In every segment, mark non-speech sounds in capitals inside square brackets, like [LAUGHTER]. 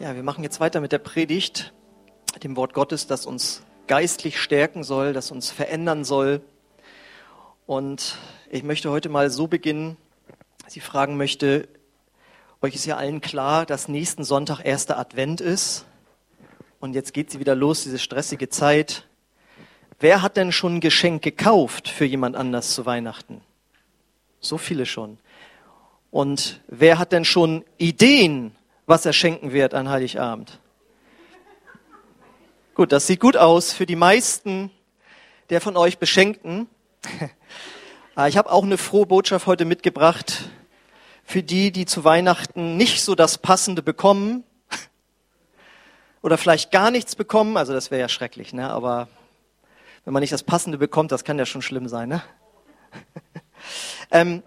Ja, wir machen jetzt weiter mit der Predigt, dem Wort Gottes, das uns geistlich stärken soll, das uns verändern soll. Und ich möchte heute mal so beginnen, ich fragen möchte, euch ist ja allen klar, dass nächsten Sonntag erster Advent ist. Und jetzt geht sie wieder los, diese stressige Zeit. Wer hat denn schon ein Geschenk gekauft für jemand anders zu Weihnachten? So viele schon. Und wer hat denn schon Ideen was er schenken wird an Heiligabend. Gut, das sieht gut aus für die meisten der von euch Beschenkten. [LAUGHS] Ah, ich habe auch eine frohe Botschaft heute mitgebracht für die, die zu Weihnachten nicht so das Passende bekommen [LAUGHS] oder vielleicht gar nichts bekommen. Also das wäre ja schrecklich, ne? aber wenn man nicht das Passende bekommt, das kann ja schon schlimm sein. Ne? [LAUGHS] ähm,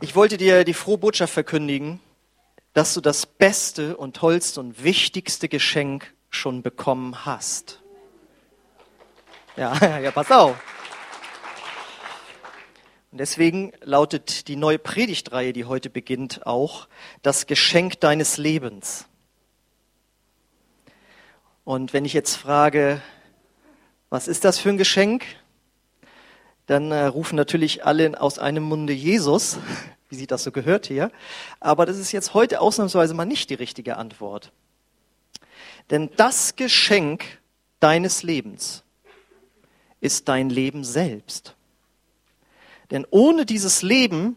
ich wollte dir die frohe Botschaft verkündigen, dass du das beste und tollste und wichtigste Geschenk schon bekommen hast. Ja, [LAUGHS] ja, pass auf. Und deswegen lautet die neue Predigtreihe, die heute beginnt, auch das Geschenk deines Lebens. Und wenn ich jetzt frage, was ist das für ein Geschenk? Dann äh, rufen natürlich alle aus einem Munde Jesus wie sich das so gehört hier. Aber das ist jetzt heute ausnahmsweise mal nicht die richtige Antwort. Denn das Geschenk deines Lebens ist dein Leben selbst. Denn ohne dieses Leben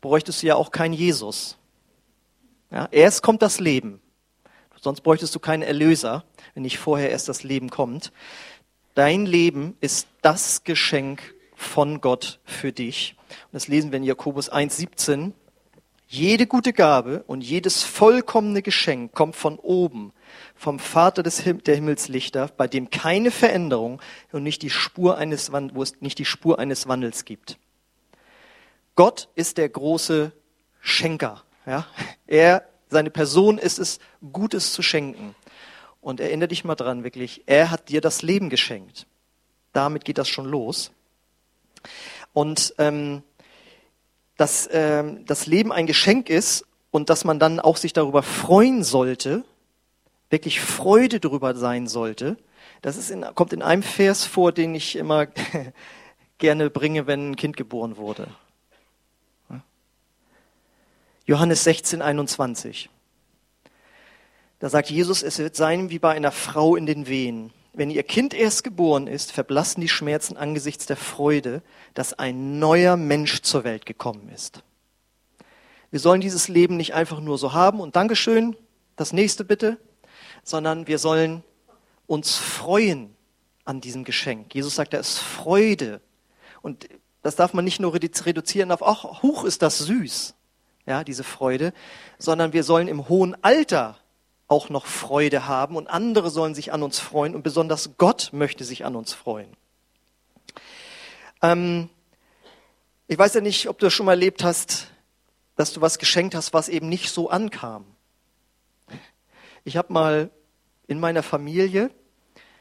bräuchtest du ja auch keinen Jesus. Ja, erst kommt das Leben. Sonst bräuchtest du keinen Erlöser, wenn nicht vorher erst das Leben kommt. Dein Leben ist das Geschenk von Gott für dich. Und das lesen wir in Jakobus 1,17. Jede gute Gabe und jedes vollkommene Geschenk kommt von oben, vom Vater des Him der Himmelslichter, bei dem keine Veränderung und nicht die Spur eines, wo es nicht die Spur eines Wandels gibt. Gott ist der große Schenker. Ja? Er, seine Person ist es, Gutes zu schenken. Und erinnere dich mal dran, wirklich, er hat dir das Leben geschenkt. Damit geht das schon los. Und ähm, dass ähm, das Leben ein Geschenk ist und dass man dann auch sich darüber freuen sollte, wirklich Freude darüber sein sollte, das ist in, kommt in einem Vers vor, den ich immer [LAUGHS] gerne bringe, wenn ein Kind geboren wurde. Johannes 16, 21. Da sagt Jesus, es wird sein wie bei einer Frau in den Wehen wenn ihr Kind erst geboren ist, verblassen die Schmerzen angesichts der Freude, dass ein neuer Mensch zur Welt gekommen ist. Wir sollen dieses Leben nicht einfach nur so haben und Dankeschön, das nächste bitte, sondern wir sollen uns freuen an diesem Geschenk. Jesus sagt, da ist Freude. Und das darf man nicht nur reduzieren auf, ach, hoch ist das süß, ja, diese Freude, sondern wir sollen im hohen Alter auch noch Freude haben und andere sollen sich an uns freuen und besonders Gott möchte sich an uns freuen. Ähm, ich weiß ja nicht, ob du das schon mal erlebt hast, dass du was geschenkt hast, was eben nicht so ankam. Ich habe mal in meiner Familie,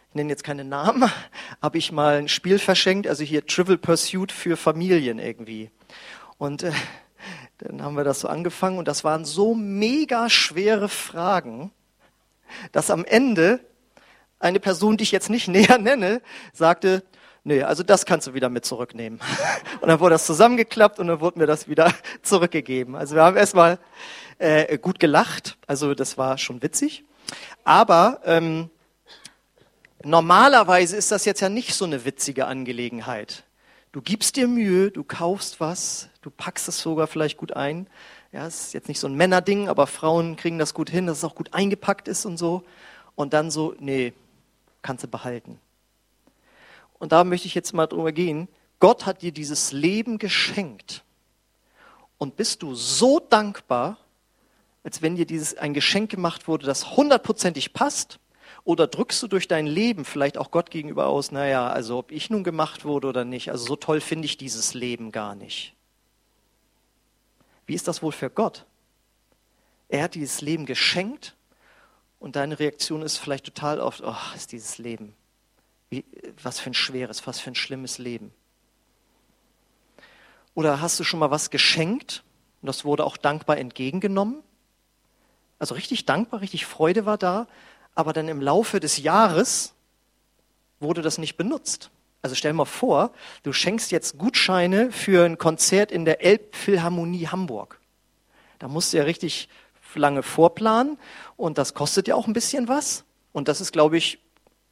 ich nenne jetzt keine Namen, [LAUGHS] habe ich mal ein Spiel verschenkt, also hier Trivial Pursuit für Familien irgendwie. Und äh, dann haben wir das so angefangen und das waren so mega schwere Fragen, dass am Ende eine Person, die ich jetzt nicht [LAUGHS] näher nenne, sagte, nee, also das kannst du wieder mit zurücknehmen. [LAUGHS] Und dann wurde das zusammengeklappt und dann wurde mir das wieder [LAUGHS] zurückgegeben. Also wir haben erstmal äh, gut gelacht, also das war schon witzig. Aber ähm, normalerweise ist das jetzt ja nicht so eine witzige Angelegenheit. Du gibst dir Mühe, du kaufst was, du packst es sogar vielleicht gut ein. Ja, es ist jetzt nicht so ein Männerding, aber Frauen kriegen das gut hin, dass es auch gut eingepackt ist und so. Und dann so, nee, kannst du behalten. Und da möchte ich jetzt mal drüber gehen. Gott hat dir dieses Leben geschenkt. Und bist du so dankbar, als wenn dir dieses ein Geschenk gemacht wurde, das hundertprozentig passt? Oder drückst du durch dein Leben vielleicht auch Gott gegenüber aus, naja, also ob ich nun gemacht wurde oder nicht, also so toll finde ich dieses Leben gar nicht. Wie ist das wohl für Gott? Er hat dieses Leben geschenkt und deine Reaktion ist vielleicht total oft, oh, ist dieses Leben. Wie, was für ein schweres, was für ein schlimmes Leben. Oder hast du schon mal was geschenkt und das wurde auch dankbar entgegengenommen? also richtig dankbar, richtig Freude war da, aber dann im Laufe des Jahres wurde das nicht benutzt. Also stell mal vor, du schenkst jetzt Gutscheine für ein Konzert in der Elbphilharmonie Hamburg. Da musst du ja richtig lange vorplanen und das kostet ja auch ein bisschen was. Und das ist, glaube ich,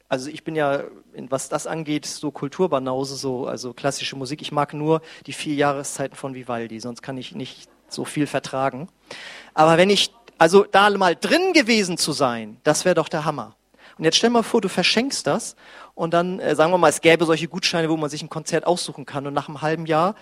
also ich bin ja, was das angeht, so Kulturbanause, so, also klassische Musik. Ich mag nur die vier Jahreszeiten von Vivaldi, sonst kann ich nicht so viel vertragen. Aber wenn ich, also da mal drin gewesen zu sein, das wäre doch der Hammer. Und jetzt stell mal vor, du verschenkst das und dann, äh, sagen wir mal, es gäbe solche Gutscheine, wo man sich ein Konzert aussuchen kann und nach einem halben Jahr,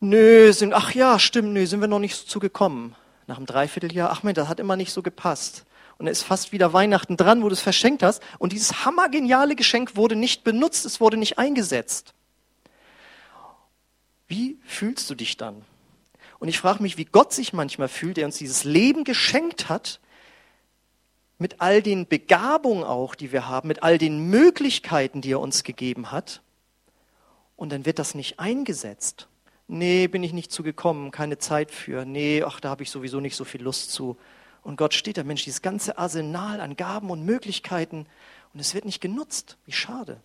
nö, sind, ach ja, stimmt, nö, sind wir noch nicht so zugekommen. Nach einem Dreivierteljahr, ach Mensch, das hat immer nicht so gepasst. Und es ist fast wieder Weihnachten dran, wo du es verschenkt hast. Und dieses hammergeniale Geschenk wurde nicht benutzt, es wurde nicht eingesetzt. Wie fühlst du dich dann? Und ich frage mich, wie Gott sich manchmal fühlt, der uns dieses Leben geschenkt hat, mit all den Begabungen auch, die wir haben, mit all den Möglichkeiten, die er uns gegeben hat. Und dann wird das nicht eingesetzt. Nee, bin ich nicht zugekommen, keine Zeit für. Nee, ach, da habe ich sowieso nicht so viel Lust zu. Und Gott steht da, Mensch, dieses ganze Arsenal an Gaben und Möglichkeiten und es wird nicht genutzt. Wie schade.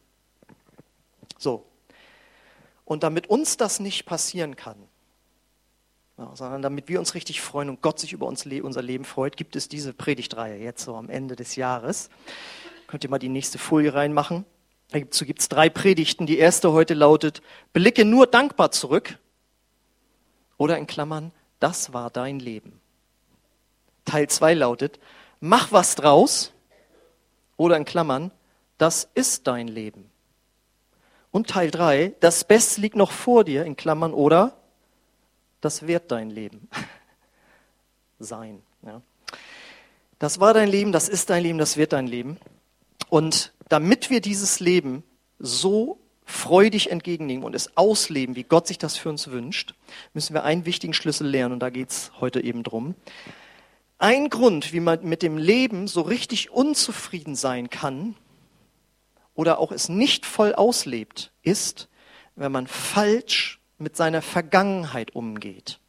So. Und damit uns das nicht passieren kann, sondern damit wir uns richtig freuen und Gott sich über uns, unser Leben freut, gibt es diese Predigtreihe jetzt so am Ende des Jahres. Könnt ihr mal die nächste Folie reinmachen. Dazu gibt es drei Predigten. Die erste heute lautet, blicke nur dankbar zurück. Oder in Klammern, das war dein Leben. Teil 2 lautet, mach was draus. Oder in Klammern, das ist dein Leben. Und Teil 3, das Beste liegt noch vor dir, in Klammern, oder das wird dein Leben [LAUGHS] sein. Ja. Das war dein Leben, das ist dein Leben, das wird dein Leben. Und damit wir dieses Leben so freudig entgegennehmen und es ausleben, wie Gott sich das für uns wünscht, müssen wir einen wichtigen Schlüssel lernen und da geht es heute eben drum. Ein Grund, wie man mit dem Leben so richtig unzufrieden sein kann oder auch es nicht voll auslebt, ist, wenn man falsch mit seiner Vergangenheit umgeht.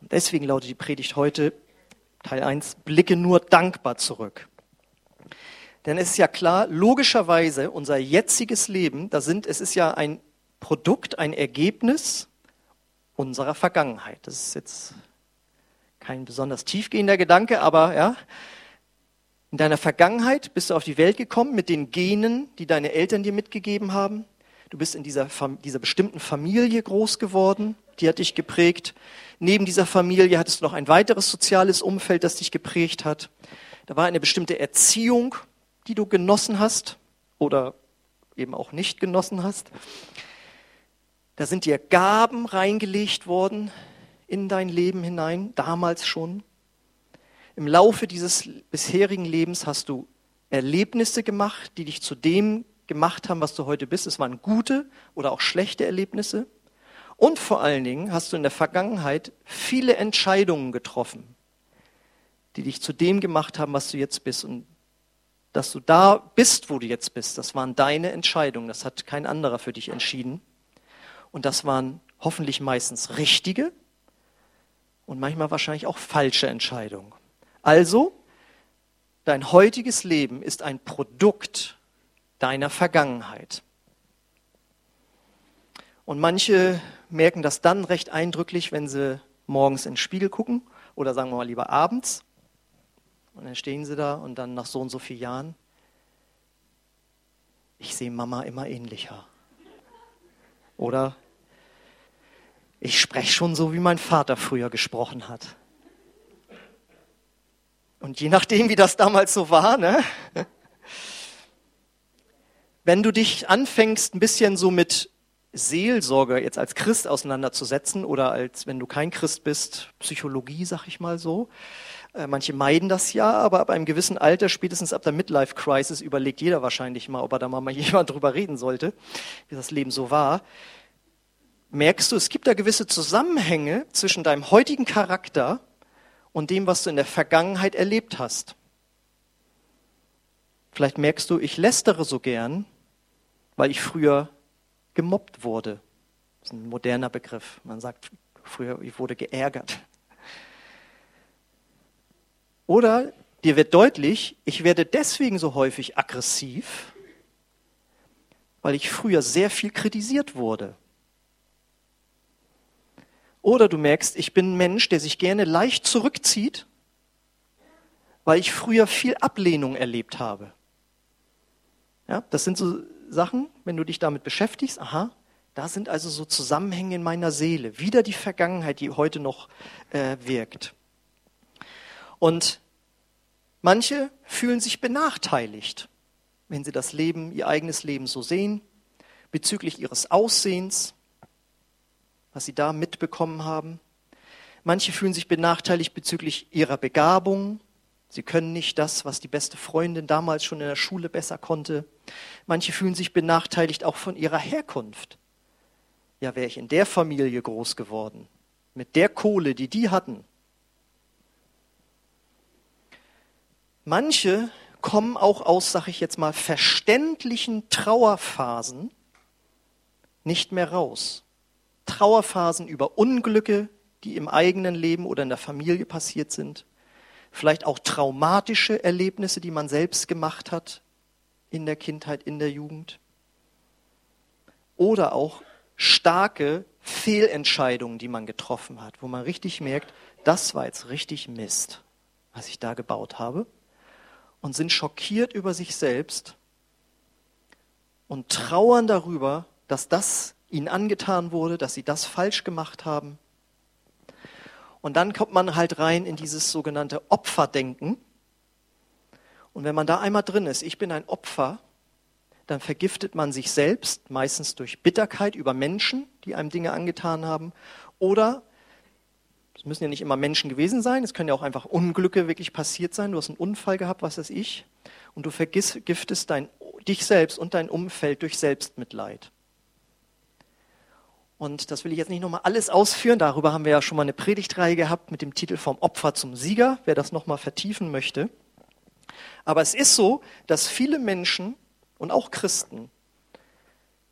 Und deswegen lautet die Predigt heute, Teil 1, blicke nur dankbar zurück. Denn es ist ja klar, logischerweise unser jetziges Leben, da sind, es ist ja ein Produkt, ein Ergebnis unserer Vergangenheit. Das ist jetzt kein besonders tiefgehender Gedanke, aber ja, in deiner Vergangenheit bist du auf die Welt gekommen mit den Genen, die deine Eltern dir mitgegeben haben. Du bist in dieser, dieser bestimmten Familie groß geworden, die hat dich geprägt. Neben dieser Familie hattest du noch ein weiteres soziales Umfeld, das dich geprägt hat. Da war eine bestimmte Erziehung, die du genossen hast oder eben auch nicht genossen hast. Da sind dir Gaben reingelegt worden in dein Leben hinein, damals schon. Im Laufe dieses bisherigen Lebens hast du Erlebnisse gemacht, die dich zu dem gemacht haben, was du heute bist. Es waren gute oder auch schlechte Erlebnisse. Und vor allen Dingen hast du in der Vergangenheit viele Entscheidungen getroffen, die dich zu dem gemacht haben, was du jetzt bist. Und dass du da bist, wo du jetzt bist, das waren deine Entscheidungen. Das hat kein anderer für dich entschieden. Und das waren hoffentlich meistens richtige und manchmal wahrscheinlich auch falsche Entscheidungen. Also, dein heutiges Leben ist ein Produkt deiner Vergangenheit. Und manche merken das dann recht eindrücklich, wenn sie morgens in den Spiegel gucken oder sagen wir mal lieber abends. Und dann stehen sie da und dann nach so und so vielen Jahren, ich sehe Mama immer ähnlicher. Oder ich spreche schon so, wie mein Vater früher gesprochen hat. Und je nachdem, wie das damals so war, ne, wenn du dich anfängst, ein bisschen so mit Seelsorge jetzt als Christ auseinanderzusetzen oder als, wenn du kein Christ bist, Psychologie, sag ich mal so. Äh, manche meiden das ja, aber ab einem gewissen Alter, spätestens ab der Midlife Crisis, überlegt jeder wahrscheinlich mal, ob er da mal [LAUGHS] jemand drüber reden sollte, wie das Leben so war. Merkst du, es gibt da gewisse Zusammenhänge zwischen deinem heutigen Charakter und dem, was du in der Vergangenheit erlebt hast. Vielleicht merkst du, ich lästere so gern, weil ich früher gemobbt wurde. Das ist ein moderner Begriff. Man sagt früher, ich wurde geärgert. Oder dir wird deutlich, ich werde deswegen so häufig aggressiv, weil ich früher sehr viel kritisiert wurde. Oder du merkst, ich bin ein Mensch, der sich gerne leicht zurückzieht, weil ich früher viel Ablehnung erlebt habe. Ja, das sind so Sachen, wenn du dich damit beschäftigst, aha, da sind also so Zusammenhänge in meiner Seele, wieder die Vergangenheit, die heute noch äh, wirkt. Und manche fühlen sich benachteiligt, wenn sie das Leben, ihr eigenes Leben so sehen, bezüglich ihres Aussehens, was sie da mitbekommen haben. Manche fühlen sich benachteiligt bezüglich ihrer Begabung. Sie können nicht das, was die beste Freundin damals schon in der Schule besser konnte. Manche fühlen sich benachteiligt auch von ihrer Herkunft. Ja, wäre ich in der Familie groß geworden, mit der Kohle, die die hatten. Manche kommen auch aus, sag ich jetzt mal, verständlichen Trauerphasen nicht mehr raus. Trauerphasen über Unglücke, die im eigenen Leben oder in der Familie passiert sind. Vielleicht auch traumatische Erlebnisse, die man selbst gemacht hat in der Kindheit, in der Jugend. Oder auch starke Fehlentscheidungen, die man getroffen hat, wo man richtig merkt, das war jetzt richtig Mist, was ich da gebaut habe. Und sind schockiert über sich selbst und trauern darüber, dass das ihnen angetan wurde, dass sie das falsch gemacht haben. Und dann kommt man halt rein in dieses sogenannte Opferdenken. Und wenn man da einmal drin ist, ich bin ein Opfer, dann vergiftet man sich selbst, meistens durch Bitterkeit über Menschen, die einem Dinge angetan haben. Oder, es müssen ja nicht immer Menschen gewesen sein, es können ja auch einfach Unglücke wirklich passiert sein. Du hast einen Unfall gehabt, was weiß ich. Und du vergiftest dein, dich selbst und dein Umfeld durch Selbstmitleid. Und das will ich jetzt nicht nochmal alles ausführen. Darüber haben wir ja schon mal eine Predigtreihe gehabt mit dem Titel Vom Opfer zum Sieger, wer das nochmal vertiefen möchte. Aber es ist so, dass viele Menschen und auch Christen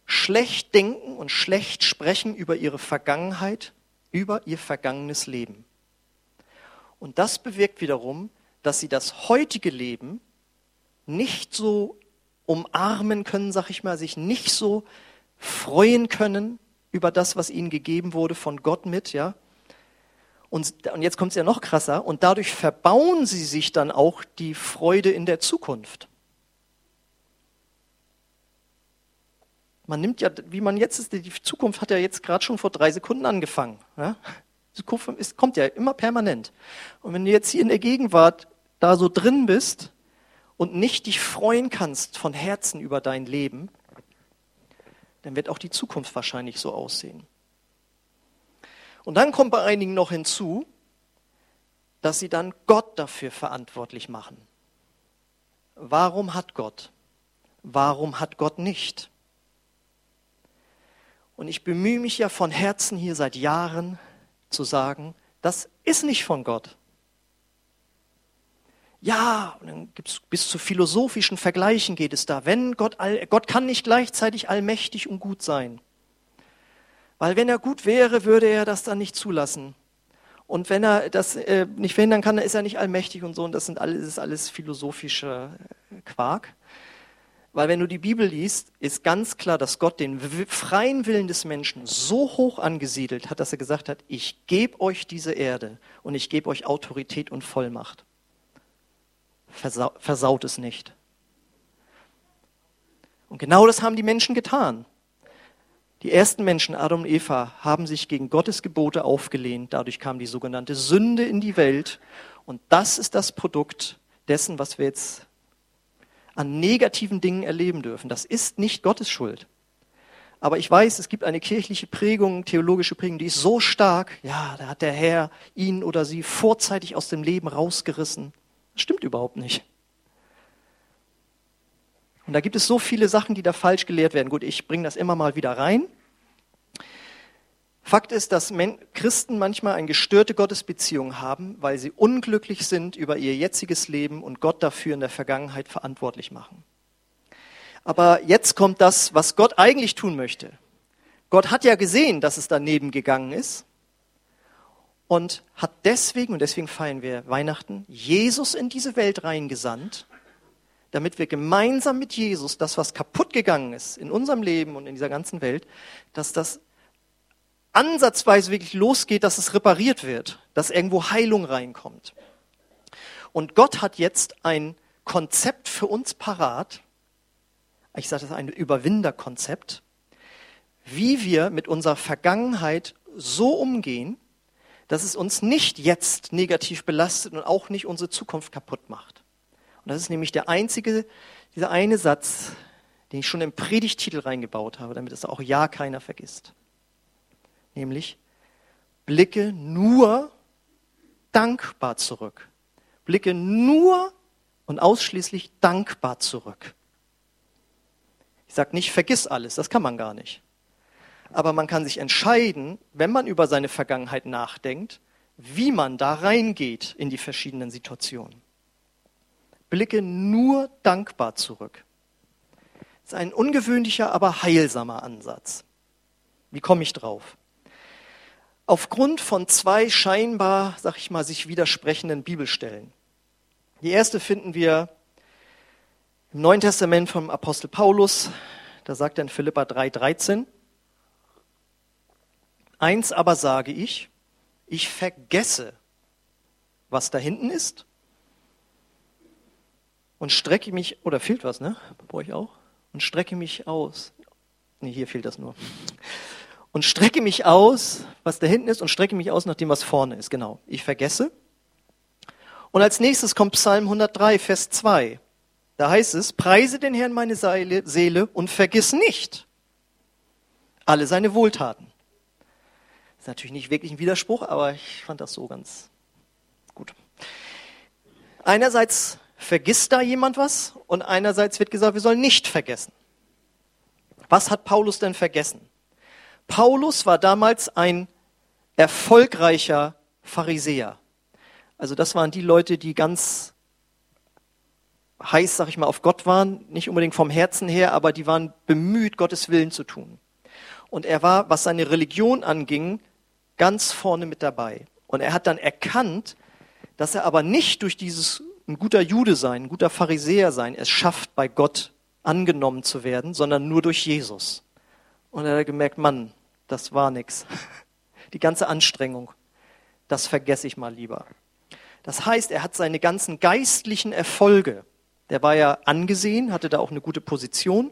schlecht denken und schlecht sprechen über ihre Vergangenheit, über ihr vergangenes Leben. Und das bewirkt wiederum, dass sie das heutige Leben nicht so umarmen können, sag ich mal, sich nicht so freuen können, über das, was ihnen gegeben wurde von Gott mit, ja. Und, und jetzt kommt es ja noch krasser, und dadurch verbauen sie sich dann auch die Freude in der Zukunft. Man nimmt ja, wie man jetzt ist, die Zukunft hat ja jetzt gerade schon vor drei Sekunden angefangen. Ja? Die Zukunft ist, kommt ja immer permanent. Und wenn du jetzt hier in der Gegenwart da so drin bist und nicht dich freuen kannst von Herzen über dein Leben, dann wird auch die Zukunft wahrscheinlich so aussehen. Und dann kommt bei einigen noch hinzu, dass sie dann Gott dafür verantwortlich machen. Warum hat Gott? Warum hat Gott nicht? Und ich bemühe mich ja von Herzen hier seit Jahren zu sagen, das ist nicht von Gott ja, und dann gibt's bis zu philosophischen Vergleichen geht es da. Wenn Gott, all, Gott kann nicht gleichzeitig allmächtig und gut sein. Weil wenn er gut wäre, würde er das dann nicht zulassen. Und wenn er das äh, nicht verhindern kann, dann ist er nicht allmächtig und so. Und das sind alles, das ist alles philosophischer äh, Quark. Weil wenn du die Bibel liest, ist ganz klar, dass Gott den freien Willen des Menschen so hoch angesiedelt hat, dass er gesagt hat, ich gebe euch diese Erde und ich gebe euch Autorität und Vollmacht versau versaut es nicht. Und genau das haben die Menschen getan. Die ersten Menschen, Adam und Eva, haben sich gegen Gottes Gebote aufgelehnt. Dadurch kam die sogenannte Sünde in die Welt. Und das ist das Produkt dessen, was wir jetzt an negativen Dingen erleben dürfen. Das ist nicht Gottes Schuld. Aber ich weiß, es gibt eine kirchliche Prägung, theologische Prägung, die ist so stark. Ja, da hat der Herr ihn oder sie vorzeitig aus dem Leben rausgerissen. Das stimmt überhaupt nicht. Und da gibt es so viele Sachen, die da falsch gelehrt werden. Gut, ich bringe das immer mal wieder rein. Fakt ist, dass Christen manchmal eine gestörte Gottesbeziehung haben, weil sie unglücklich sind über ihr jetziges Leben und Gott dafür in der Vergangenheit verantwortlich machen. Aber jetzt kommt das, was Gott eigentlich tun möchte. Gott hat ja gesehen, dass es daneben gegangen ist und hat deswegen, und deswegen feiern wir Weihnachten, Jesus in diese Welt reingesandt, damit wir gemeinsam mit Jesus das, was kaputt gegangen ist in unserem Leben und in dieser ganzen Welt, dass das ansatzweise wirklich losgeht, dass es repariert wird, dass irgendwo Heilung reinkommt. Und Gott hat jetzt ein Konzept für uns parat, ich sage das ein Überwinderkonzept, wie wir mit unserer Vergangenheit so umgehen, dass es uns nicht jetzt negativ belastet und auch nicht unsere Zukunft kaputt macht. Und das ist nämlich der einzige, dieser eine Satz, den ich schon im Predigtitel reingebaut habe, damit es auch ja keiner vergisst. Nämlich, blicke nur dankbar zurück. Blicke nur und ausschließlich dankbar zurück. Ich sage nicht, vergiss alles, das kann man gar nicht. Aber man kann sich entscheiden, wenn man über seine Vergangenheit nachdenkt, wie man da reingeht in die verschiedenen Situationen. Blicke nur dankbar zurück. Das ist ein ungewöhnlicher, aber heilsamer Ansatz. Wie komme ich drauf? Aufgrund von zwei scheinbar, sag ich mal, sich widersprechenden Bibelstellen. Die erste finden wir im Neuen Testament vom Apostel Paulus. Da sagt er in Philippa 3,13, Eins aber sage ich, ich vergesse, was da hinten ist und strecke mich, oder fehlt was, ne? Brauche ich auch? Und strecke mich aus. Nee, hier fehlt das nur. Und strecke mich aus, was da hinten ist, und strecke mich aus nach dem, was vorne ist. Genau. Ich vergesse. Und als nächstes kommt Psalm 103, Vers 2. Da heißt es, preise den Herrn meine Seele und vergiss nicht alle seine Wohltaten natürlich nicht wirklich ein Widerspruch, aber ich fand das so ganz gut. Einerseits vergisst da jemand was und einerseits wird gesagt, wir sollen nicht vergessen. Was hat Paulus denn vergessen? Paulus war damals ein erfolgreicher Pharisäer. Also das waren die Leute, die ganz heiß, sag ich mal, auf Gott waren, nicht unbedingt vom Herzen her, aber die waren bemüht, Gottes Willen zu tun. Und er war, was seine Religion anging, ganz vorne mit dabei. Und er hat dann erkannt, dass er aber nicht durch dieses ein guter Jude sein, ein guter Pharisäer sein, es schafft, bei Gott angenommen zu werden, sondern nur durch Jesus. Und er hat gemerkt, Mann, das war nix. [LAUGHS] Die ganze Anstrengung, das vergesse ich mal lieber. Das heißt, er hat seine ganzen geistlichen Erfolge, der war ja angesehen, hatte da auch eine gute Position,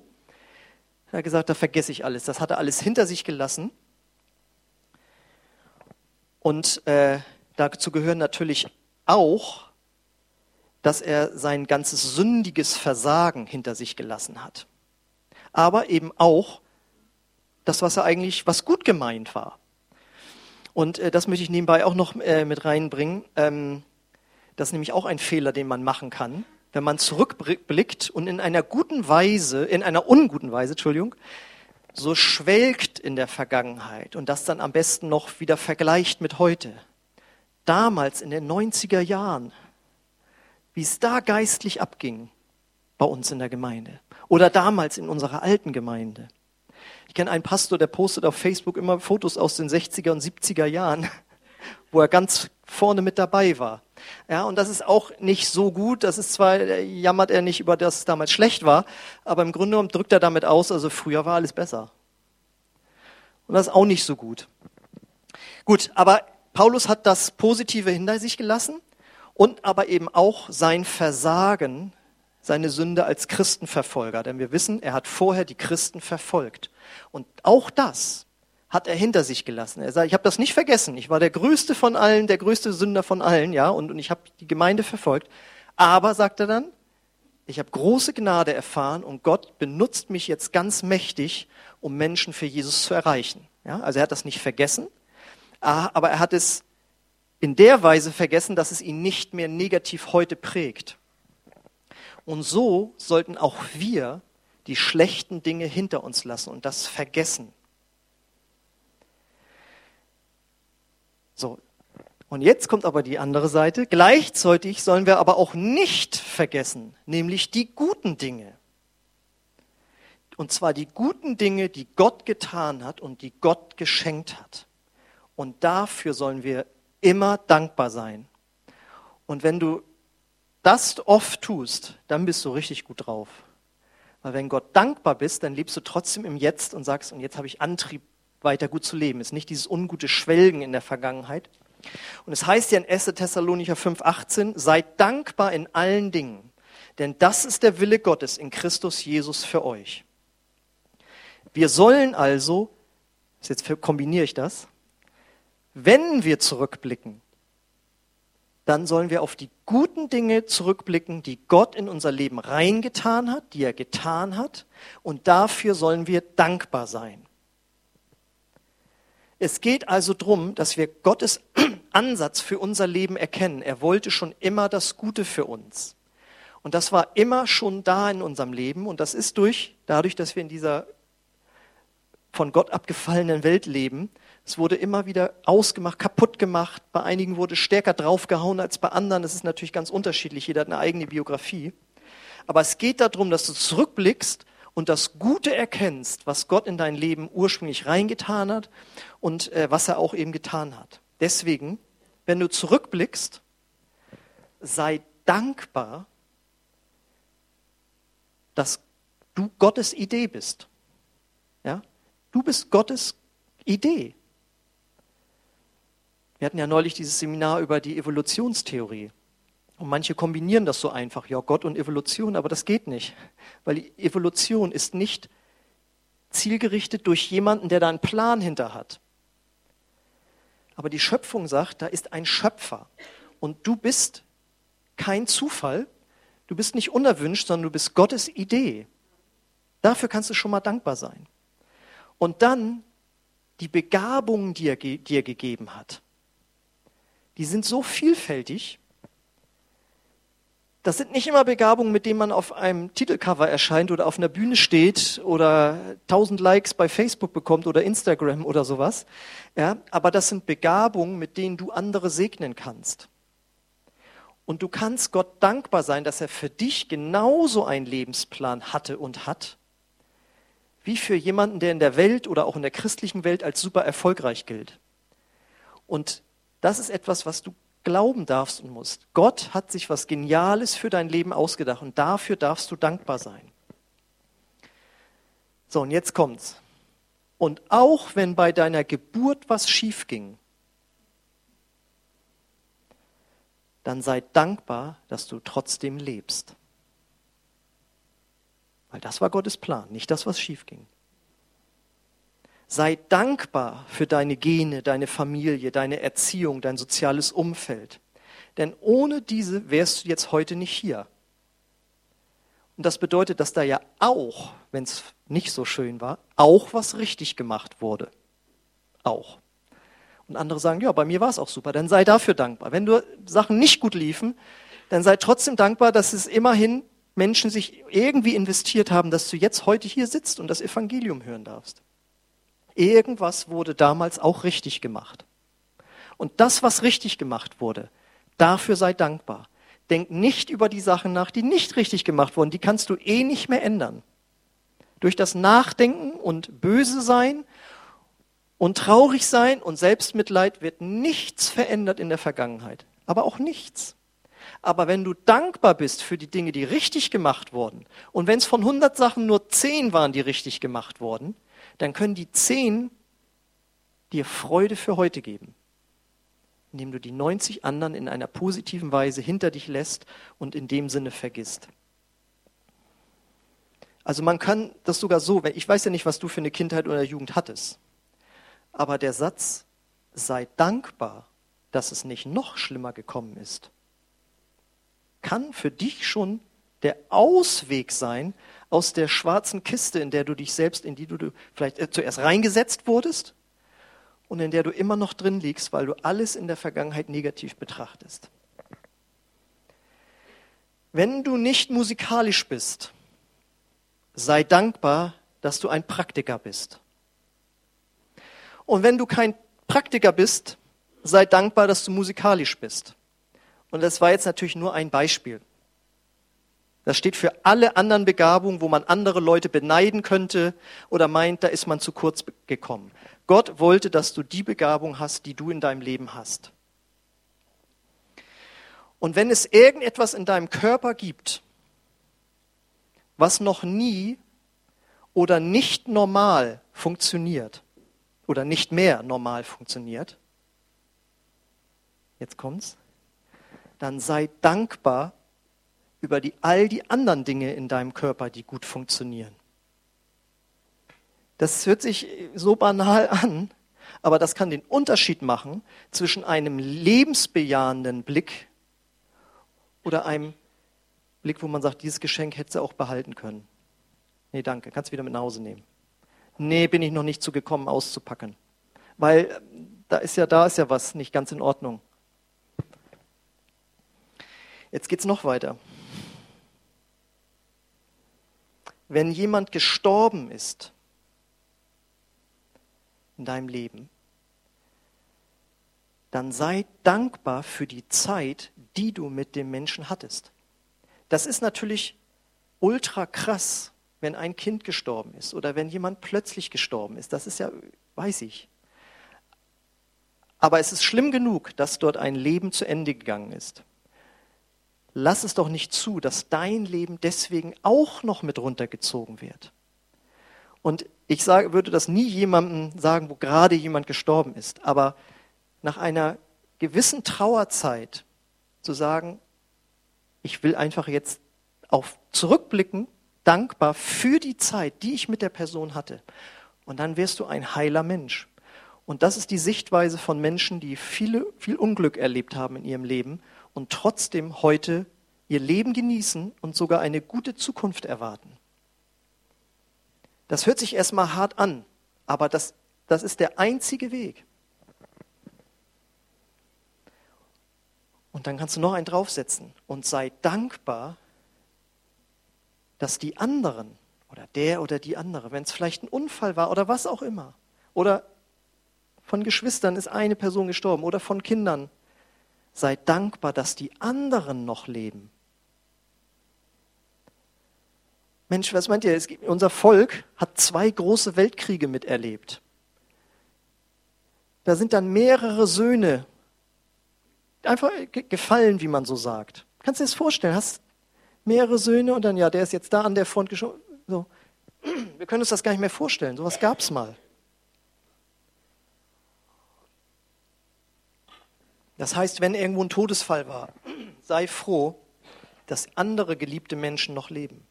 er hat gesagt, da vergesse ich alles. Das hat er alles hinter sich gelassen und äh, dazu gehören natürlich auch, dass er sein ganzes sündiges Versagen hinter sich gelassen hat. Aber eben auch das, was er eigentlich, was gut gemeint war. Und äh, das möchte ich nebenbei auch noch äh, mit reinbringen. Ähm, das ist nämlich auch ein Fehler, den man machen kann, wenn man zurückblickt und in einer guten Weise, in einer unguten Weise, Entschuldigung, so schwelgt in der Vergangenheit und das dann am besten noch wieder vergleicht mit heute. Damals in den 90er Jahren, wie es da geistlich abging bei uns in der Gemeinde oder damals in unserer alten Gemeinde. Ich kenne einen Pastor, der postet auf Facebook immer Fotos aus den 60er und 70er Jahren, [LAUGHS] wo er ganz vorne mit dabei war. Ja, und das ist auch nicht so gut. Das ist zwar, jammert er nicht über das es damals schlecht war, aber im Grunde genommen drückt er damit aus, also früher war alles besser. Und das ist auch nicht so gut. Gut, aber Paulus hat das Positive hinter sich gelassen und aber eben auch sein Versagen, seine Sünde als Christenverfolger. Denn wir wissen, er hat vorher die Christen verfolgt. Und auch das hat er hinter sich gelassen. Er sagt, ich habe das nicht vergessen. Ich war der größte von allen, der größte Sünder von allen, ja, und, und ich habe die Gemeinde verfolgt. Aber, sagt er dann, ich habe große Gnade erfahren und Gott benutzt mich jetzt ganz mächtig, um Menschen für Jesus zu erreichen. Ja, also er hat das nicht vergessen, aber er hat es in der Weise vergessen, dass es ihn nicht mehr negativ heute prägt. Und so sollten auch wir die schlechten Dinge hinter uns lassen und das vergessen. So. Und jetzt kommt aber die andere Seite. Gleichzeitig sollen wir aber auch nicht vergessen, nämlich die guten Dinge. Und zwar die guten Dinge, die Gott getan hat und die Gott geschenkt hat. Und dafür sollen wir immer dankbar sein. Und wenn du das oft tust, dann bist du richtig gut drauf. Weil wenn Gott dankbar bist, dann lebst du trotzdem im Jetzt und sagst, und jetzt habe ich Antrieb, weiter gut zu leben. Ist nicht dieses ungute Schwelgen in der Vergangenheit. Und es heißt ja in 1. Thessalonicher 5,18, seid dankbar in allen Dingen, denn das ist der Wille Gottes in Christus Jesus für euch. Wir sollen also, jetzt kombiniere ich das, wenn wir zurückblicken, dann sollen wir auf die guten Dinge zurückblicken, die Gott in unser Leben reingetan hat, die er getan hat, und dafür sollen wir dankbar sein. Es geht also darum, dass wir Gottes [CLEARS THROAT] Ansatz für unser Leben erkennen. Er wollte schon immer das Gute für uns. Und das war immer schon da in unserem Leben. Und das ist durch, dadurch, dass wir in dieser von Gott abgefallenen Welt leben, es wurde immer wieder ausgemacht, kaputt gemacht. Bei einigen wurde stärker draufgehauen als bei anderen. Das ist natürlich ganz unterschiedlich. Jeder hat eine eigene Biografie. Aber es geht darum, dass du zurückblickst und das Gute erkennst, was Gott in dein Leben ursprünglich reingetan hat und äh, was er auch eben getan hat. Deswegen, wenn du zurückblickst, sei dankbar, dass du Gottes Idee bist. Ja? Du bist Gottes Idee. Wir hatten ja neulich dieses Seminar über die Evolutionstheorie. Und manche kombinieren das so einfach, ja, Gott und Evolution, aber das geht nicht. Weil die Evolution ist nicht zielgerichtet durch jemanden, der da einen Plan hinter hat. Aber die Schöpfung sagt, da ist ein Schöpfer. Und du bist kein Zufall, du bist nicht unerwünscht, sondern du bist Gottes Idee. Dafür kannst du schon mal dankbar sein. Und dann die Begabungen, die er dir gegeben hat die sind so vielfältig. Das sind nicht immer Begabungen, mit denen man auf einem Titelcover erscheint oder auf einer Bühne steht oder tausend Likes bei Facebook bekommt oder Instagram oder sowas. Ja, aber das sind Begabungen, mit denen du andere segnen kannst. Und du kannst Gott dankbar sein, dass er für dich genauso einen Lebensplan hatte und hat, wie für jemanden, der in der Welt oder auch in der christlichen Welt als super erfolgreich gilt. Und das ist etwas, was du glauben darfst und musst. Gott hat sich was Geniales für dein Leben ausgedacht und dafür darfst du dankbar sein. So, und jetzt kommt's. Und auch wenn bei deiner Geburt was schief ging, dann sei dankbar, dass du trotzdem lebst. Weil das war Gottes Plan, nicht das, was schief ging. Sei dankbar für deine Gene, deine Familie, deine Erziehung, dein soziales Umfeld. Denn ohne diese wärst du jetzt heute nicht hier. Und das bedeutet, dass da ja auch, wenn es nicht so schön war, auch was richtig gemacht wurde. Auch. Und andere sagen, ja, bei mir war es auch super, dann sei dafür dankbar. Wenn du Sachen nicht gut liefen, dann sei trotzdem dankbar, dass es immerhin Menschen sich irgendwie investiert haben, dass du jetzt heute hier sitzt und das Evangelium hören darfst. Irgendwas wurde damals auch richtig gemacht. Und das, was richtig gemacht wurde, dafür sei dankbar. Denk nicht über die Sachen nach, die nicht richtig gemacht wurden. Die kannst du eh nicht mehr ändern. Durch das Nachdenken und böse sein und traurig sein und Selbstmitleid wird nichts verändert in der Vergangenheit. Aber auch nichts. Aber wenn du dankbar bist für die Dinge, die richtig gemacht wurden, und wenn es von 100 Sachen nur 10 waren, die richtig gemacht wurden, dann können die zehn dir Freude für heute geben, indem du die 90 anderen in einer positiven Weise hinter dich lässt und in dem Sinne vergisst. Also man kann das sogar so, ich weiß ja nicht, was du für eine Kindheit oder Jugend hattest, aber der Satz, sei dankbar, dass es nicht noch schlimmer gekommen ist, kann für dich schon der Ausweg sein aus der schwarzen Kiste, in der du dich selbst, in die du vielleicht äh, zuerst reingesetzt wurdest und in der du immer noch drin liegst, weil du alles in der Vergangenheit negativ betrachtest. Wenn du nicht musikalisch bist, sei dankbar, dass du ein Praktiker bist. Und wenn du kein Praktiker bist, sei dankbar, dass du musikalisch bist. Und das war jetzt natürlich nur ein Beispiel. Das steht für alle anderen Begabungen, wo man andere Leute beneiden könnte oder meint, da ist man zu kurz gekommen. Gott wollte, dass du die Begabung hast, die du in deinem Leben hast. Und wenn es irgendetwas in deinem Körper gibt, was noch nie oder nicht normal funktioniert oder nicht mehr normal funktioniert, jetzt kommt's, dann sei dankbar über die, all die anderen Dinge in deinem Körper, die gut funktionieren. Das hört sich so banal an, aber das kann den Unterschied machen zwischen einem lebensbejahenden Blick oder einem Blick, wo man sagt, dieses Geschenk hätte sie auch behalten können. Nee, danke, kannst du wieder mit nach Hause nehmen. Nee, bin ich noch nicht zugekommen auszupacken. Weil äh, da ist ja, da ist ja was nicht ganz in Ordnung. Jetzt geht es noch weiter. Wenn jemand gestorben ist in deinem Leben, dann sei dankbar für die Zeit, die du mit dem Menschen hattest. Das ist natürlich ultra krass, wenn ein Kind gestorben ist oder wenn jemand plötzlich gestorben ist. Das ist ja, weiß ich. Aber es ist schlimm genug, dass dort ein Leben zu Ende gegangen ist lass es doch nicht zu, dass dein Leben deswegen auch noch mit runtergezogen wird. Und ich sage, würde das nie jemandem sagen, wo gerade jemand gestorben ist, aber nach einer gewissen Trauerzeit zu sagen, ich will einfach jetzt auf zurückblicken, dankbar für die Zeit, die ich mit der Person hatte. Und dann wirst du ein heiler Mensch. Und das ist die Sichtweise von Menschen, die viele, viel Unglück erlebt haben in ihrem Leben und trotzdem heute ihr Leben genießen und sogar eine gute Zukunft erwarten. Das hört sich erstmal hart an, aber das, das ist der einzige Weg. Und dann kannst du noch einen draufsetzen und sei dankbar, dass die anderen oder der oder die andere, wenn es vielleicht ein Unfall war oder was auch immer, oder von Geschwistern ist eine Person gestorben oder von Kindern, Sei dankbar, dass die anderen noch leben. Mensch, was meint ihr? Gibt, unser Volk hat zwei große Weltkriege miterlebt. Da sind dann mehrere Söhne einfach gefallen, wie man so sagt. Kannst du dir das vorstellen? Hast mehrere Söhne und dann, ja, der ist jetzt da an der Front geschoben. So. Wir können uns das gar nicht mehr vorstellen. So was gab es mal. Das heißt, wenn irgendwo ein Todesfall war, sei froh, dass andere geliebte Menschen noch leben.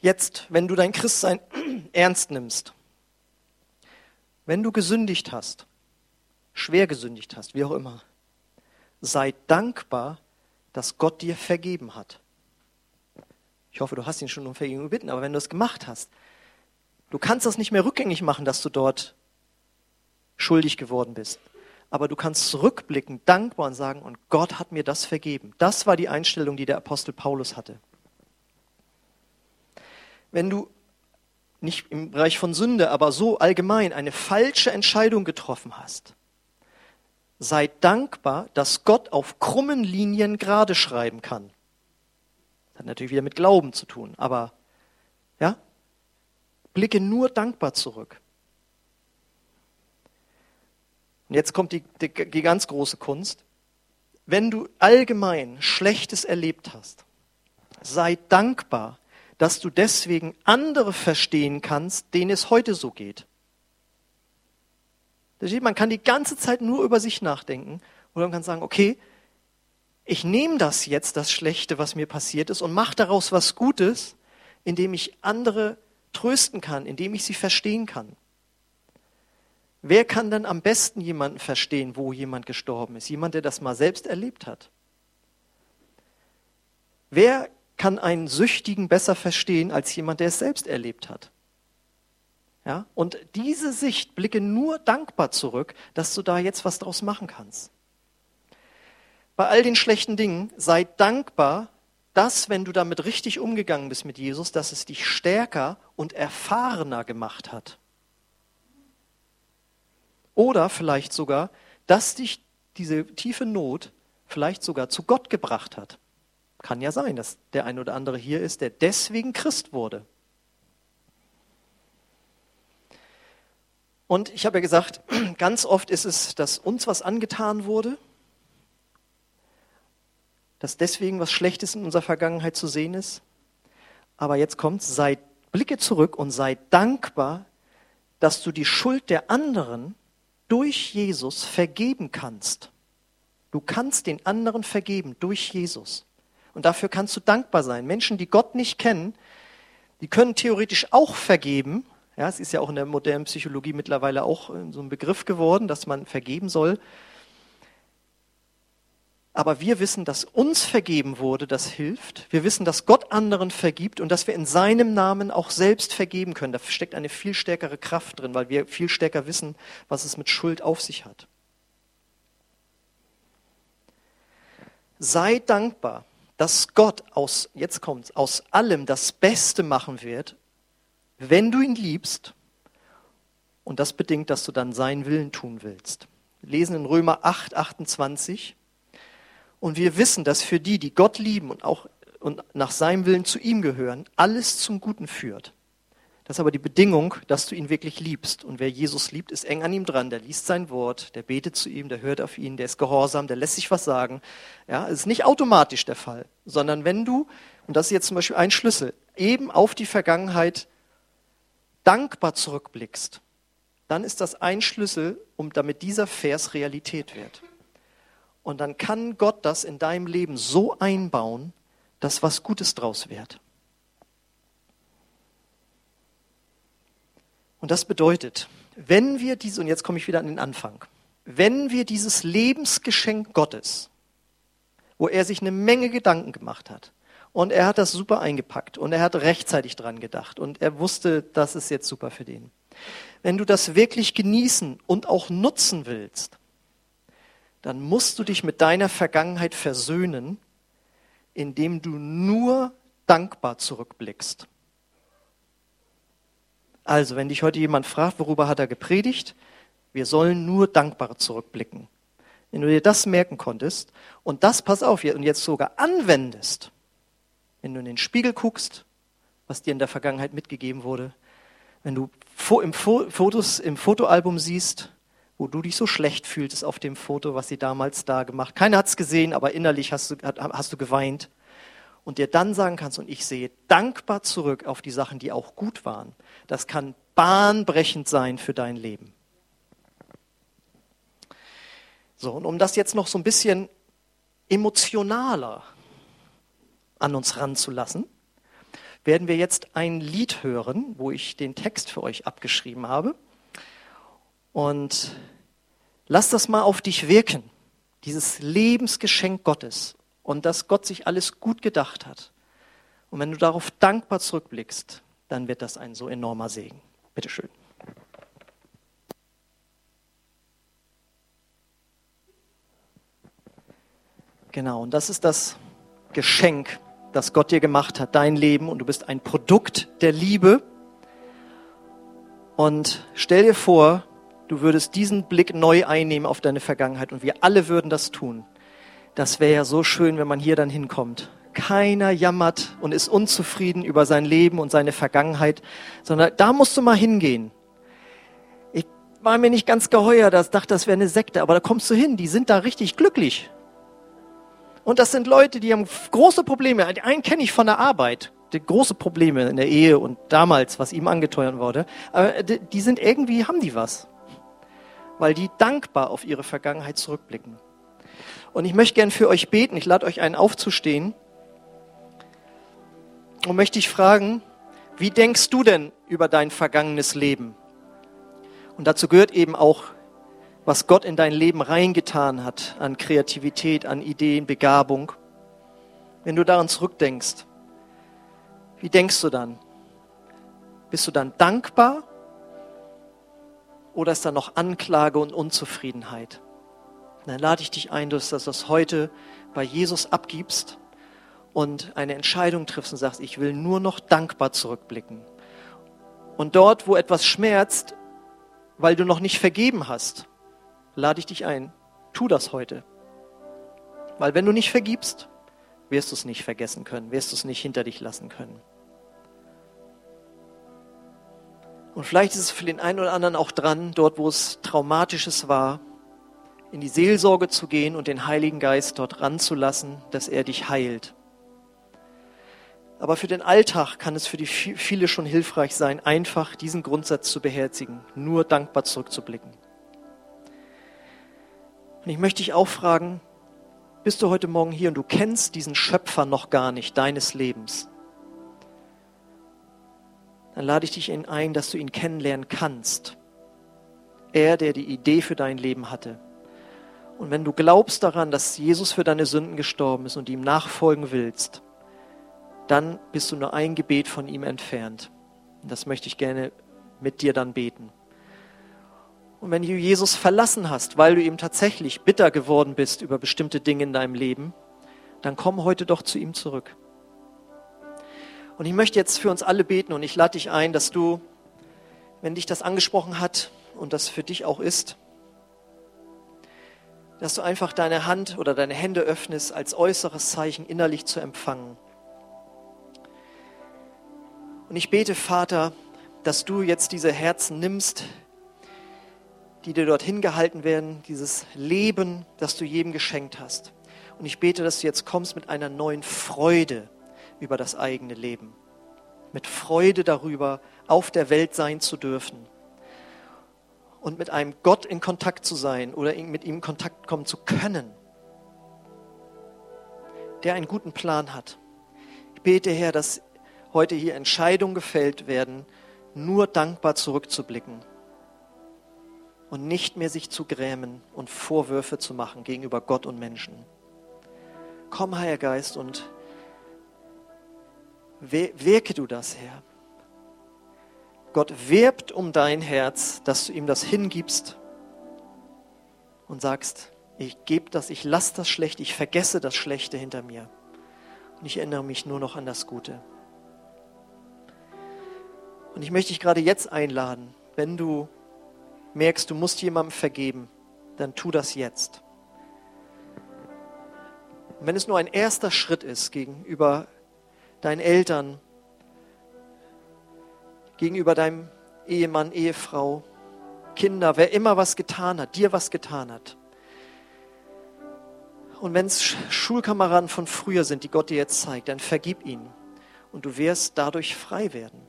Jetzt, wenn du dein Christsein [CLEARS THROAT] ernst nimmst, wenn du gesündigt hast, schwer gesündigt hast, wie auch immer, sei dankbar, dass Gott dir vergeben hat. Ich hoffe, du hast ihn schon um Vergebung gebeten, aber wenn du es gemacht hast, du kannst das nicht mehr rückgängig machen, dass du dort schuldig geworden bist aber du kannst zurückblicken, dankbar und sagen, und Gott hat mir das vergeben. Das war die Einstellung, die der Apostel Paulus hatte. Wenn du nicht im Bereich von Sünde, aber so allgemein eine falsche Entscheidung getroffen hast, sei dankbar, dass Gott auf krummen Linien gerade schreiben kann. Das hat natürlich wieder mit Glauben zu tun, aber ja, blicke nur dankbar zurück. Und jetzt kommt die, die, die ganz große Kunst. Wenn du allgemein Schlechtes erlebt hast, sei dankbar, dass du deswegen andere verstehen kannst, denen es heute so geht. Man kann die ganze Zeit nur über sich nachdenken oder man kann sagen, okay, ich nehme das jetzt, das Schlechte, was mir passiert ist, und mache daraus was Gutes, indem ich andere trösten kann, indem ich sie verstehen kann. Wer kann dann am besten jemanden verstehen, wo jemand gestorben ist? Jemand, der das mal selbst erlebt hat. Wer kann einen Süchtigen besser verstehen als jemand, der es selbst erlebt hat? Ja? Und diese Sicht blicke nur dankbar zurück, dass du da jetzt was draus machen kannst. Bei all den schlechten Dingen sei dankbar, dass, wenn du damit richtig umgegangen bist mit Jesus, dass es dich stärker und erfahrener gemacht hat. Oder vielleicht sogar, dass dich diese tiefe Not vielleicht sogar zu Gott gebracht hat. Kann ja sein, dass der ein oder andere hier ist, der deswegen Christ wurde. Und ich habe ja gesagt, [CLEARS THROAT] ganz oft ist es, dass uns was angetan wurde dass deswegen was Schlechtes in unserer Vergangenheit zu sehen ist. Aber jetzt kommt, sei, blicke zurück und sei dankbar, dass du die Schuld der anderen durch Jesus vergeben kannst. Du kannst den anderen vergeben durch Jesus. Und dafür kannst du dankbar sein. Menschen, die Gott nicht kennen, die können theoretisch auch vergeben. Ja, es ist ja auch in der modernen Psychologie mittlerweile auch äh, so ein Begriff geworden, dass man vergeben soll. Aber wir wissen, dass uns vergeben wurde, das hilft. Wir wissen, dass Gott anderen vergibt und dass wir in seinem Namen auch selbst vergeben können. Da steckt eine viel stärkere Kraft drin, weil wir viel stärker wissen, was es mit Schuld auf sich hat. Sei dankbar, dass Gott aus, jetzt kommt's, aus allem das Beste machen wird, wenn du ihn liebst. Und das bedingt, dass du dann seinen Willen tun willst. Lesen in Römer 8, 28. Und wir wissen, dass für die, die Gott lieben und auch und nach seinem Willen zu ihm gehören, alles zum Guten führt. Das ist aber die Bedingung, dass du ihn wirklich liebst. Und wer Jesus liebt, ist eng an ihm dran. Der liest sein Wort, der betet zu ihm, der hört auf ihn, der ist gehorsam, der lässt sich was sagen. Ja, es ist nicht automatisch der Fall, sondern wenn du, und das ist jetzt zum Beispiel ein Schlüssel, eben auf die Vergangenheit dankbar zurückblickst, dann ist das ein Schlüssel, um damit dieser Vers Realität wird. Und dann kann Gott das in deinem Leben so einbauen, dass was Gutes draus wird. Und das bedeutet, wenn wir diese, und jetzt komme ich wieder an den Anfang, wenn wir dieses Lebensgeschenk Gottes, wo er sich eine Menge Gedanken gemacht hat, und er hat das super eingepackt und er hat rechtzeitig dran gedacht und er wusste, das ist jetzt super für den. Wenn du das wirklich genießen und auch nutzen willst, dann musst du dich mit deiner Vergangenheit versöhnen, indem du nur dankbar zurückblickst. Also, wenn dich heute jemand fragt, worüber hat er gepredigt, wir sollen nur dankbar zurückblicken. Wenn du dir das merken konntest und das, pass auf, und jetzt sogar anwendest, wenn du in den Spiegel guckst, was dir in der Vergangenheit mitgegeben wurde, wenn du im Fotos im Fotoalbum siehst, wo du dich so schlecht fühlst auf dem Foto, was sie damals da gemacht. Keiner hat es gesehen, aber innerlich hast du, hast du geweint. Und dir dann sagen kannst, und ich sehe dankbar zurück auf die Sachen, die auch gut waren. Das kann bahnbrechend sein für dein Leben. So, und um das jetzt noch so ein bisschen emotionaler an uns ranzulassen, werden wir jetzt ein Lied hören, wo ich den Text für euch abgeschrieben habe. Und lass das mal auf dich wirken, dieses Lebensgeschenk Gottes und dass Gott sich alles gut gedacht hat. Und wenn du darauf dankbar zurückblickst, dann wird das ein so enormer Segen. Bitteschön. Genau, und das ist das Geschenk, das Gott dir gemacht hat, dein Leben, und du bist ein Produkt der Liebe. Und stell dir vor, du würdest diesen Blick neu einnehmen auf deine Vergangenheit und wir alle würden das tun. Das wäre ja so schön, wenn man hier dann hinkommt. Keiner jammert und ist unzufrieden über sein Leben und seine Vergangenheit, sondern da musst du mal hingehen. Ich war mir nicht ganz geheuer, das dachte, das wäre eine Sekte, aber da kommst du hin, die sind da richtig glücklich. Und das sind Leute, die haben große Probleme. Einen kenne ich von der Arbeit, die große Probleme in der Ehe und damals, was ihm angeteuert wurde. Aber die sind irgendwie, haben die was weil die dankbar auf ihre Vergangenheit zurückblicken. Und ich möchte gern für euch beten. Ich lade euch ein, aufzustehen. Und möchte ich fragen, wie denkst du denn über dein vergangenes Leben? Und dazu gehört eben auch, was Gott in dein Leben reingetan hat an Kreativität, an Ideen, Begabung. Wenn du daran zurückdenkst, wie denkst du dann? Bist du dann dankbar oder ist da noch Anklage und Unzufriedenheit? Dann lade ich dich ein, dass du das heute bei Jesus abgibst und eine Entscheidung triffst und sagst, ich will nur noch dankbar zurückblicken. Und dort, wo etwas schmerzt, weil du noch nicht vergeben hast, lade ich dich ein, tu das heute. Weil wenn du nicht vergibst, wirst du es nicht vergessen können, wirst du es nicht hinter dich lassen können. Und vielleicht ist es für den einen oder anderen auch dran, dort wo es traumatisches war, in die Seelsorge zu gehen und den Heiligen Geist dort ranzulassen, dass er dich heilt. Aber für den Alltag kann es für die viele schon hilfreich sein, einfach diesen Grundsatz zu beherzigen, nur dankbar zurückzublicken. Und ich möchte dich auch fragen, bist du heute Morgen hier und du kennst diesen Schöpfer noch gar nicht deines Lebens? Dann lade ich dich ein, dass du ihn kennenlernen kannst. Er, der die Idee für dein Leben hatte. Und wenn du glaubst daran, dass Jesus für deine Sünden gestorben ist und ihm nachfolgen willst, dann bist du nur ein Gebet von ihm entfernt. Und das möchte ich gerne mit dir dann beten. Und wenn du Jesus verlassen hast, weil du ihm tatsächlich bitter geworden bist über bestimmte Dinge in deinem Leben, dann komm heute doch zu ihm zurück. Und ich möchte jetzt für uns alle beten und ich lade dich ein, dass du, wenn dich das angesprochen hat und das für dich auch ist, dass du einfach deine Hand oder deine Hände öffnest als äußeres Zeichen innerlich zu empfangen. Und ich bete, Vater, dass du jetzt diese Herzen nimmst, die dir dorthin gehalten werden, dieses Leben, das du jedem geschenkt hast. Und ich bete, dass du jetzt kommst mit einer neuen Freude über das eigene Leben. Mit Freude darüber, auf der Welt sein zu dürfen. Und mit einem Gott in Kontakt zu sein oder mit ihm in Kontakt kommen zu können, der einen guten Plan hat. Ich bete, Herr, dass heute hier Entscheidungen gefällt werden, nur dankbar zurückzublicken und nicht mehr sich zu grämen und Vorwürfe zu machen gegenüber Gott und Menschen. Komm, Heiliger Geist, und wirke du das, Herr. Gott wirbt um dein Herz, dass du ihm das hingibst und sagst, ich gebe das, ich lasse das Schlechte, ich vergesse das Schlechte hinter mir und ich erinnere mich nur noch an das Gute. Und ich möchte dich gerade jetzt einladen, wenn du merkst, du musst jemandem vergeben, dann tu das jetzt. Und wenn es nur ein erster Schritt ist gegenüber deinen Eltern, gegenüber deinem Ehemann, Ehefrau, Kinder, wer immer was getan hat, dir was getan hat. Und wenn es Schulkameraden von früher sind, die Gott dir jetzt zeigt, dann vergib ihnen und du wirst dadurch frei werden.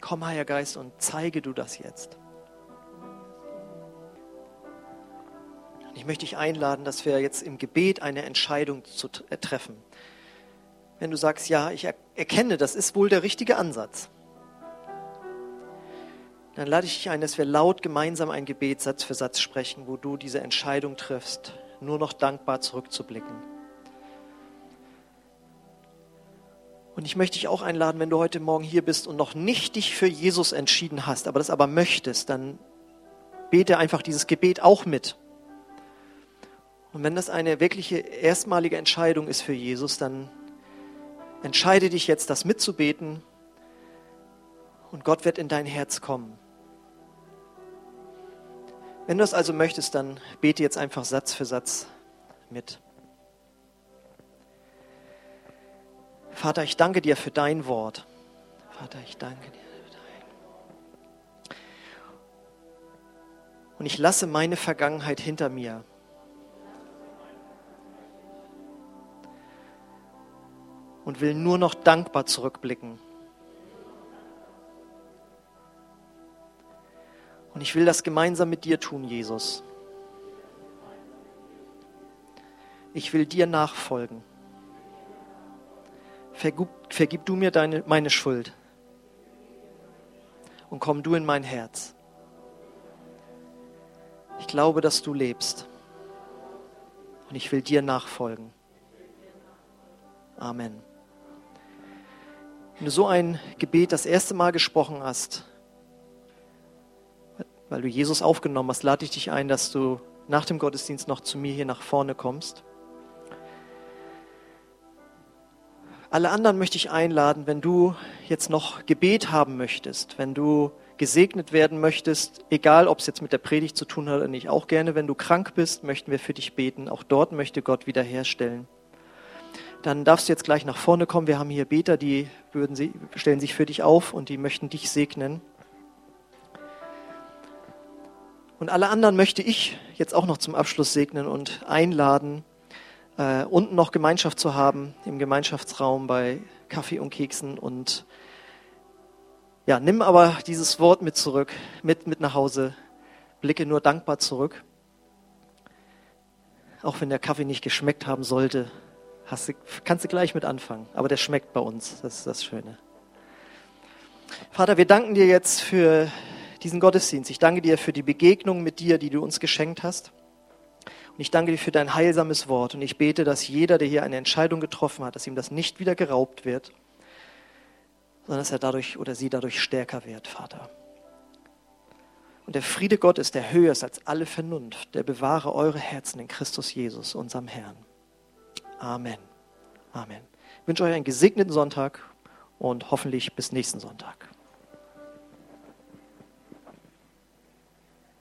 Komm, Heiliger Geist, und zeige du das jetzt. Ich möchte dich einladen, dass wir jetzt im Gebet eine Entscheidung zu äh, treffen. Wenn du sagst, ja, ich erkenne, das ist wohl der richtige Ansatz, dann lade ich dich ein, dass wir laut gemeinsam ein Gebet Satz für Satz sprechen, wo du diese Entscheidung triffst, nur noch dankbar zurückzublicken. Und ich möchte dich auch einladen, wenn du heute Morgen hier bist und noch nicht dich für Jesus entschieden hast, aber das aber möchtest, dann bete einfach dieses Gebet auch mit. Und wenn das eine wirkliche erstmalige Entscheidung ist für Jesus, dann entscheide dich jetzt, das mitzubeten und Gott wird in dein Herz kommen. Wenn du das also möchtest, dann bete jetzt einfach Satz für Satz mit. Vater, ich danke dir für dein Wort. Vater, ich danke dir für dein. Und ich lasse meine Vergangenheit hinter mir. Und will nur noch dankbar zurückblicken. Und ich will das gemeinsam mit dir tun, Jesus. Ich will dir nachfolgen. Vergib, vergib du mir deine, meine Schuld und komm du in mein Herz. Ich glaube, dass du lebst und ich will dir nachfolgen. Amen. Wenn du so ein Gebet das erste Mal gesprochen hast, weil du Jesus aufgenommen hast, lade ich dich ein, dass du nach dem Gottesdienst noch zu mir hier nach vorne kommst. Alle anderen möchte ich einladen, wenn du jetzt noch Gebet haben möchtest, wenn du gesegnet werden möchtest, egal ob es jetzt mit der Predigt zu tun hat oder nicht, auch gerne, wenn du krank bist, möchten wir für dich beten. Auch dort möchte Gott wiederherstellen. Dann darfst du jetzt gleich nach vorne kommen. Wir haben hier Beter, die sie, stellen sich für dich auf und die möchten dich segnen. Und alle anderen möchte ich jetzt auch noch zum Abschluss segnen und einladen, äh, unten noch Gemeinschaft zu haben im Gemeinschaftsraum bei Kaffee und Keksen. Und ja, nimm aber dieses Wort mit zurück, mit, mit nach Hause. Blicke nur dankbar zurück. Auch wenn der Kaffee nicht geschmeckt haben sollte, du, kannst du gleich mit anfangen. Aber der schmeckt bei uns. Das ist das Schöne. Vater, wir danken dir jetzt für diesen Gottesdienst. Ich danke dir für die Begegnung mit dir, die du uns geschenkt hast. Und ich danke dir für dein heilsames Wort. Und ich bete, dass jeder, der hier eine Entscheidung getroffen hat, dass ihm das nicht wieder geraubt wird, sondern dass er dadurch oder sie dadurch stärker wird, Vater. Und der Friede Gottes, der höher ist als alle Vernunft, der bewahre eure Herzen in Christus Jesus, unserem Herrn. Amen. Amen. Ich wünsche euch einen gesegneten Sonntag und hoffentlich bis nächsten Sonntag.